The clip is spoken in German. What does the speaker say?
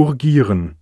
urgieren.